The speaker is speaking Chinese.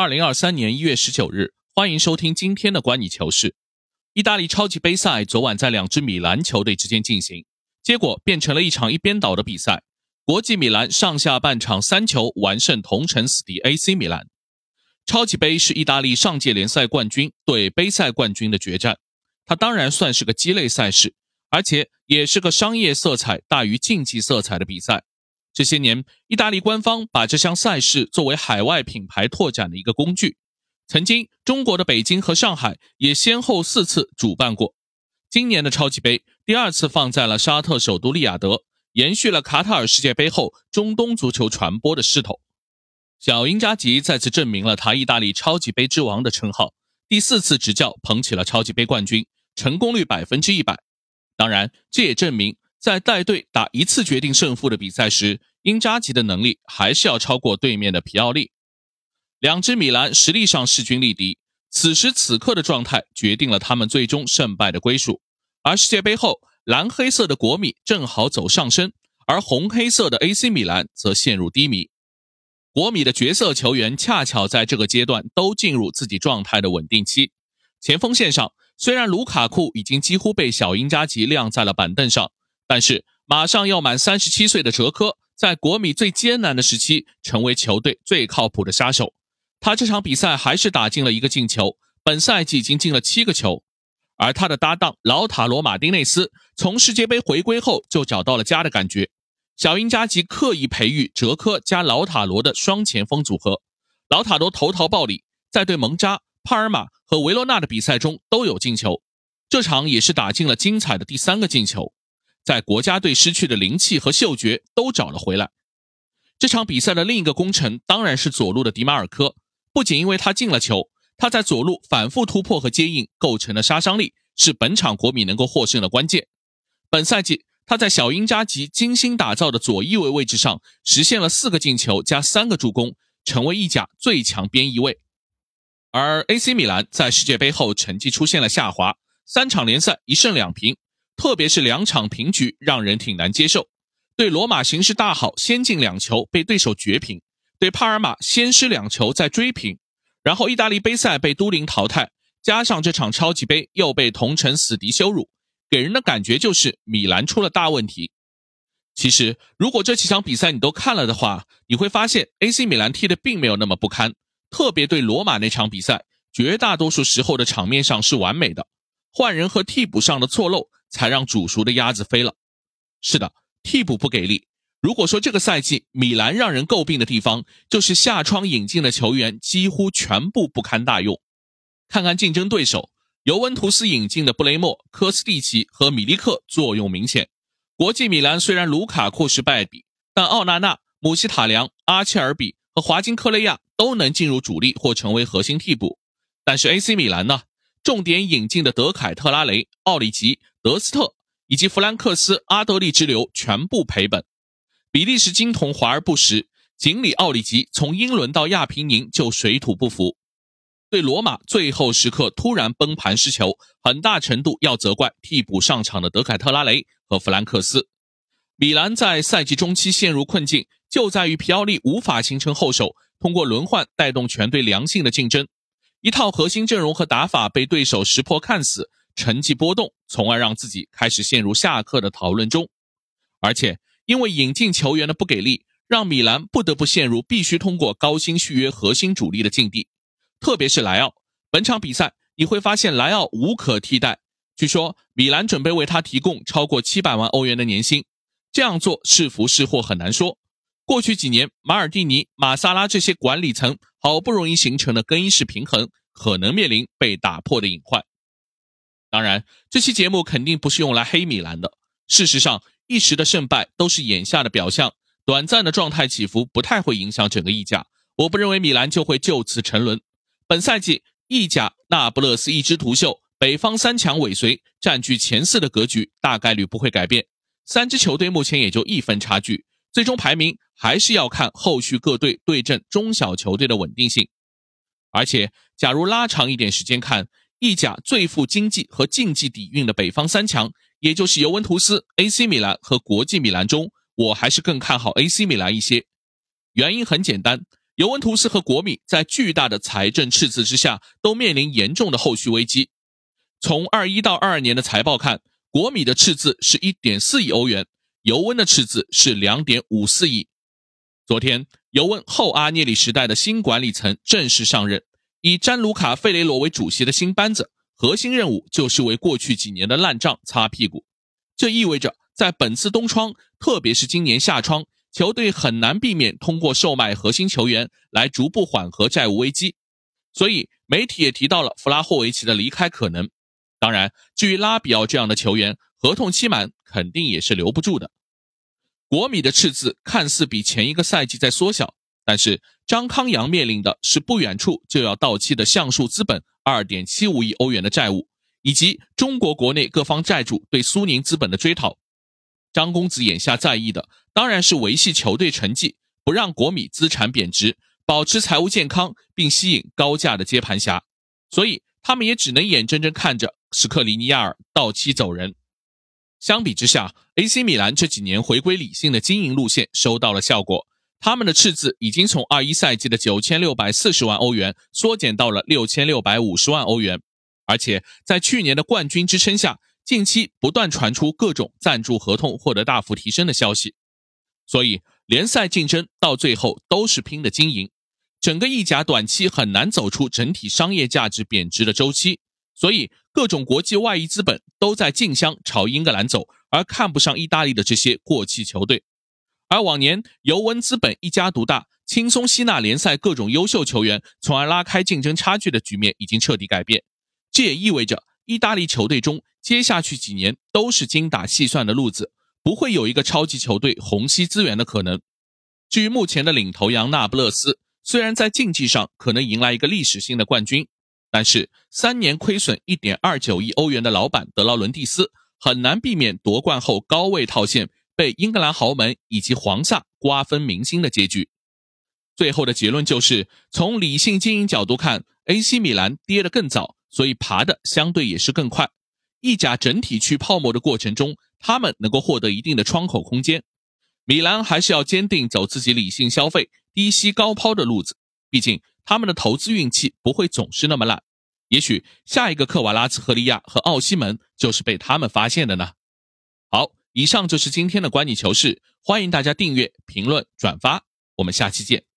二零二三年一月十九日，欢迎收听今天的观你球事。意大利超级杯赛昨晚在两支米兰球队之间进行，结果变成了一场一边倒的比赛。国际米兰上下半场三球完胜同城死敌 AC 米兰。超级杯是意大利上届联赛冠军对杯赛冠军的决战，它当然算是个鸡肋赛事，而且也是个商业色彩大于竞技色彩的比赛。这些年，意大利官方把这项赛事作为海外品牌拓展的一个工具。曾经，中国的北京和上海也先后四次主办过。今年的超级杯第二次放在了沙特首都利雅得，延续了卡塔尔世界杯后中东足球传播的势头。小因扎吉再次证明了他“意大利超级杯之王”的称号，第四次执教捧起了超级杯冠军，成功率百分之一百。当然，这也证明。在带队打一次决定胜负的比赛时，因扎吉的能力还是要超过对面的皮奥利。两支米兰实力上势均力敌，此时此刻的状态决定了他们最终胜败的归属。而世界杯后，蓝黑色的国米正好走上升，而红黑色的 AC 米兰则陷入低迷。国米的角色球员恰巧在这个阶段都进入自己状态的稳定期。前锋线上，虽然卢卡库已经几乎被小因扎吉晾在了板凳上。但是，马上要满三十七岁的哲科，在国米最艰难的时期，成为球队最靠谱的杀手。他这场比赛还是打进了一个进球，本赛季已经进了七个球。而他的搭档老塔罗马丁内斯，从世界杯回归后就找到了家的感觉。小因加吉刻意培育哲科加老塔罗的双前锋组合，老塔罗投桃报李，在对蒙扎、帕尔马和维罗纳的比赛中都有进球，这场也是打进了精彩的第三个进球。在国家队失去的灵气和嗅觉都找了回来。这场比赛的另一个功臣当然是左路的迪马尔科，不仅因为他进了球，他在左路反复突破和接应构成的杀伤力，是本场国米能够获胜的关键。本赛季他在小因扎吉精心打造的左翼位位置上实现了四个进球加三个助攻，成为意甲最强边翼位。而 AC 米兰在世界杯后成绩出现了下滑，三场联赛一胜两平。特别是两场平局让人挺难接受。对罗马形势大好，先进两球被对手绝平；对帕尔马先失两球再追平，然后意大利杯赛被都灵淘汰，加上这场超级杯又被同城死敌羞辱，给人的感觉就是米兰出了大问题。其实，如果这几场比赛你都看了的话，你会发现 AC 米兰踢的并没有那么不堪。特别对罗马那场比赛，绝大多数时候的场面上是完美的，换人和替补上的错漏。才让煮熟的鸭子飞了。是的，替补不给力。如果说这个赛季米兰让人诟病的地方，就是下窗引进的球员几乎全部不堪大用。看看竞争对手，尤文图斯引进的布雷默、科斯蒂奇和米利克作用明显。国际米兰虽然卢卡库是败笔，但奥纳纳、姆希塔良、阿切尔比和华金科雷亚都能进入主力或成为核心替补。但是 AC 米兰呢？重点引进的德凯特拉雷、奥里吉。德斯特以及弗兰克斯、阿德利之流全部赔本，比利时金童华而不实。锦鲤奥里吉从英伦到亚平宁就水土不服。对罗马最后时刻突然崩盘失球，很大程度要责怪替补上场的德凯特拉雷和弗兰克斯。米兰在赛季中期陷入困境，就在于皮奥利无法形成后手，通过轮换带动全队良性的竞争，一套核心阵容和打法被对手识破看死。成绩波动，从而让自己开始陷入下课的讨论中，而且因为引进球员的不给力，让米兰不得不陷入必须通过高薪续约核心主力的境地。特别是莱奥，本场比赛你会发现莱奥无可替代。据说米兰准备为他提供超过七百万欧元的年薪，这样做是福是祸很难说。过去几年，马尔蒂尼、马萨拉这些管理层好不容易形成的更衣室平衡，可能面临被打破的隐患。当然，这期节目肯定不是用来黑米兰的。事实上，一时的胜败都是眼下的表象，短暂的状态起伏不太会影响整个意甲。我不认为米兰就会就此沉沦。本赛季意甲那不勒斯一枝独秀，北方三强尾随，占据前四的格局大概率不会改变。三支球队目前也就一分差距，最终排名还是要看后续各队对阵中小球队的稳定性。而且，假如拉长一点时间看。意甲最富经济和竞技底蕴的北方三强，也就是尤文图斯、AC 米兰和国际米兰中，我还是更看好 AC 米兰一些。原因很简单，尤文图斯和国米在巨大的财政赤字之下，都面临严重的后续危机。从二一到二二年的财报看，国米的赤字是一点四亿欧元，尤文的赤字是两点五四亿。昨天，尤文后阿涅里时代的新管理层正式上任，以詹卢卡·费雷罗为主席的新班子，核心任务就是为过去几年的烂账擦屁股。这意味着，在本次冬窗，特别是今年夏窗，球队很难避免通过售卖核心球员来逐步缓和债务危机。所以，媒体也提到了弗拉霍维奇的离开可能。当然，至于拉比奥这样的球员，合同期满肯定也是留不住的。国米的赤字看似比前一个赛季在缩小，但是张康阳面临的是不远处就要到期的橡树资本二点七五亿欧元的债务，以及中国国内各方债主对苏宁资本的追讨。张公子眼下在意的当然是维系球队成绩，不让国米资产贬值，保持财务健康，并吸引高价的接盘侠。所以他们也只能眼睁睁看着史克里尼亚尔到期走人。相比之下，AC 米兰这几年回归理性的经营路线收到了效果。他们的赤字已经从二一赛季的九千六百四十万欧元缩减到了六千六百五十万欧元，而且在去年的冠军支撑下，近期不断传出各种赞助合同获得大幅提升的消息。所以，联赛竞争到最后都是拼的经营。整个意甲短期很难走出整体商业价值贬值的周期。所以，各种国际外溢资本都在竞相朝英格兰走，而看不上意大利的这些过气球队。而往年尤文资本一家独大，轻松吸纳联赛各种优秀球员，从而拉开竞争差距的局面已经彻底改变。这也意味着，意大利球队中接下去几年都是精打细算的路子，不会有一个超级球队虹吸资源的可能。至于目前的领头羊那不勒斯，虽然在竞技上可能迎来一个历史性的冠军。但是三年亏损一点二九亿欧元的老板德劳伦蒂斯很难避免夺冠后高位套现，被英格兰豪门以及皇萨瓜分明星的结局。最后的结论就是，从理性经营角度看，AC 米兰跌得更早，所以爬的相对也是更快。意甲整体去泡沫的过程中，他们能够获得一定的窗口空间。米兰还是要坚定走自己理性消费、低吸高抛的路子，毕竟。他们的投资运气不会总是那么烂，也许下一个克瓦拉茨赫利亚和奥西门就是被他们发现的呢。好，以上就是今天的观你球事，欢迎大家订阅、评论、转发，我们下期见。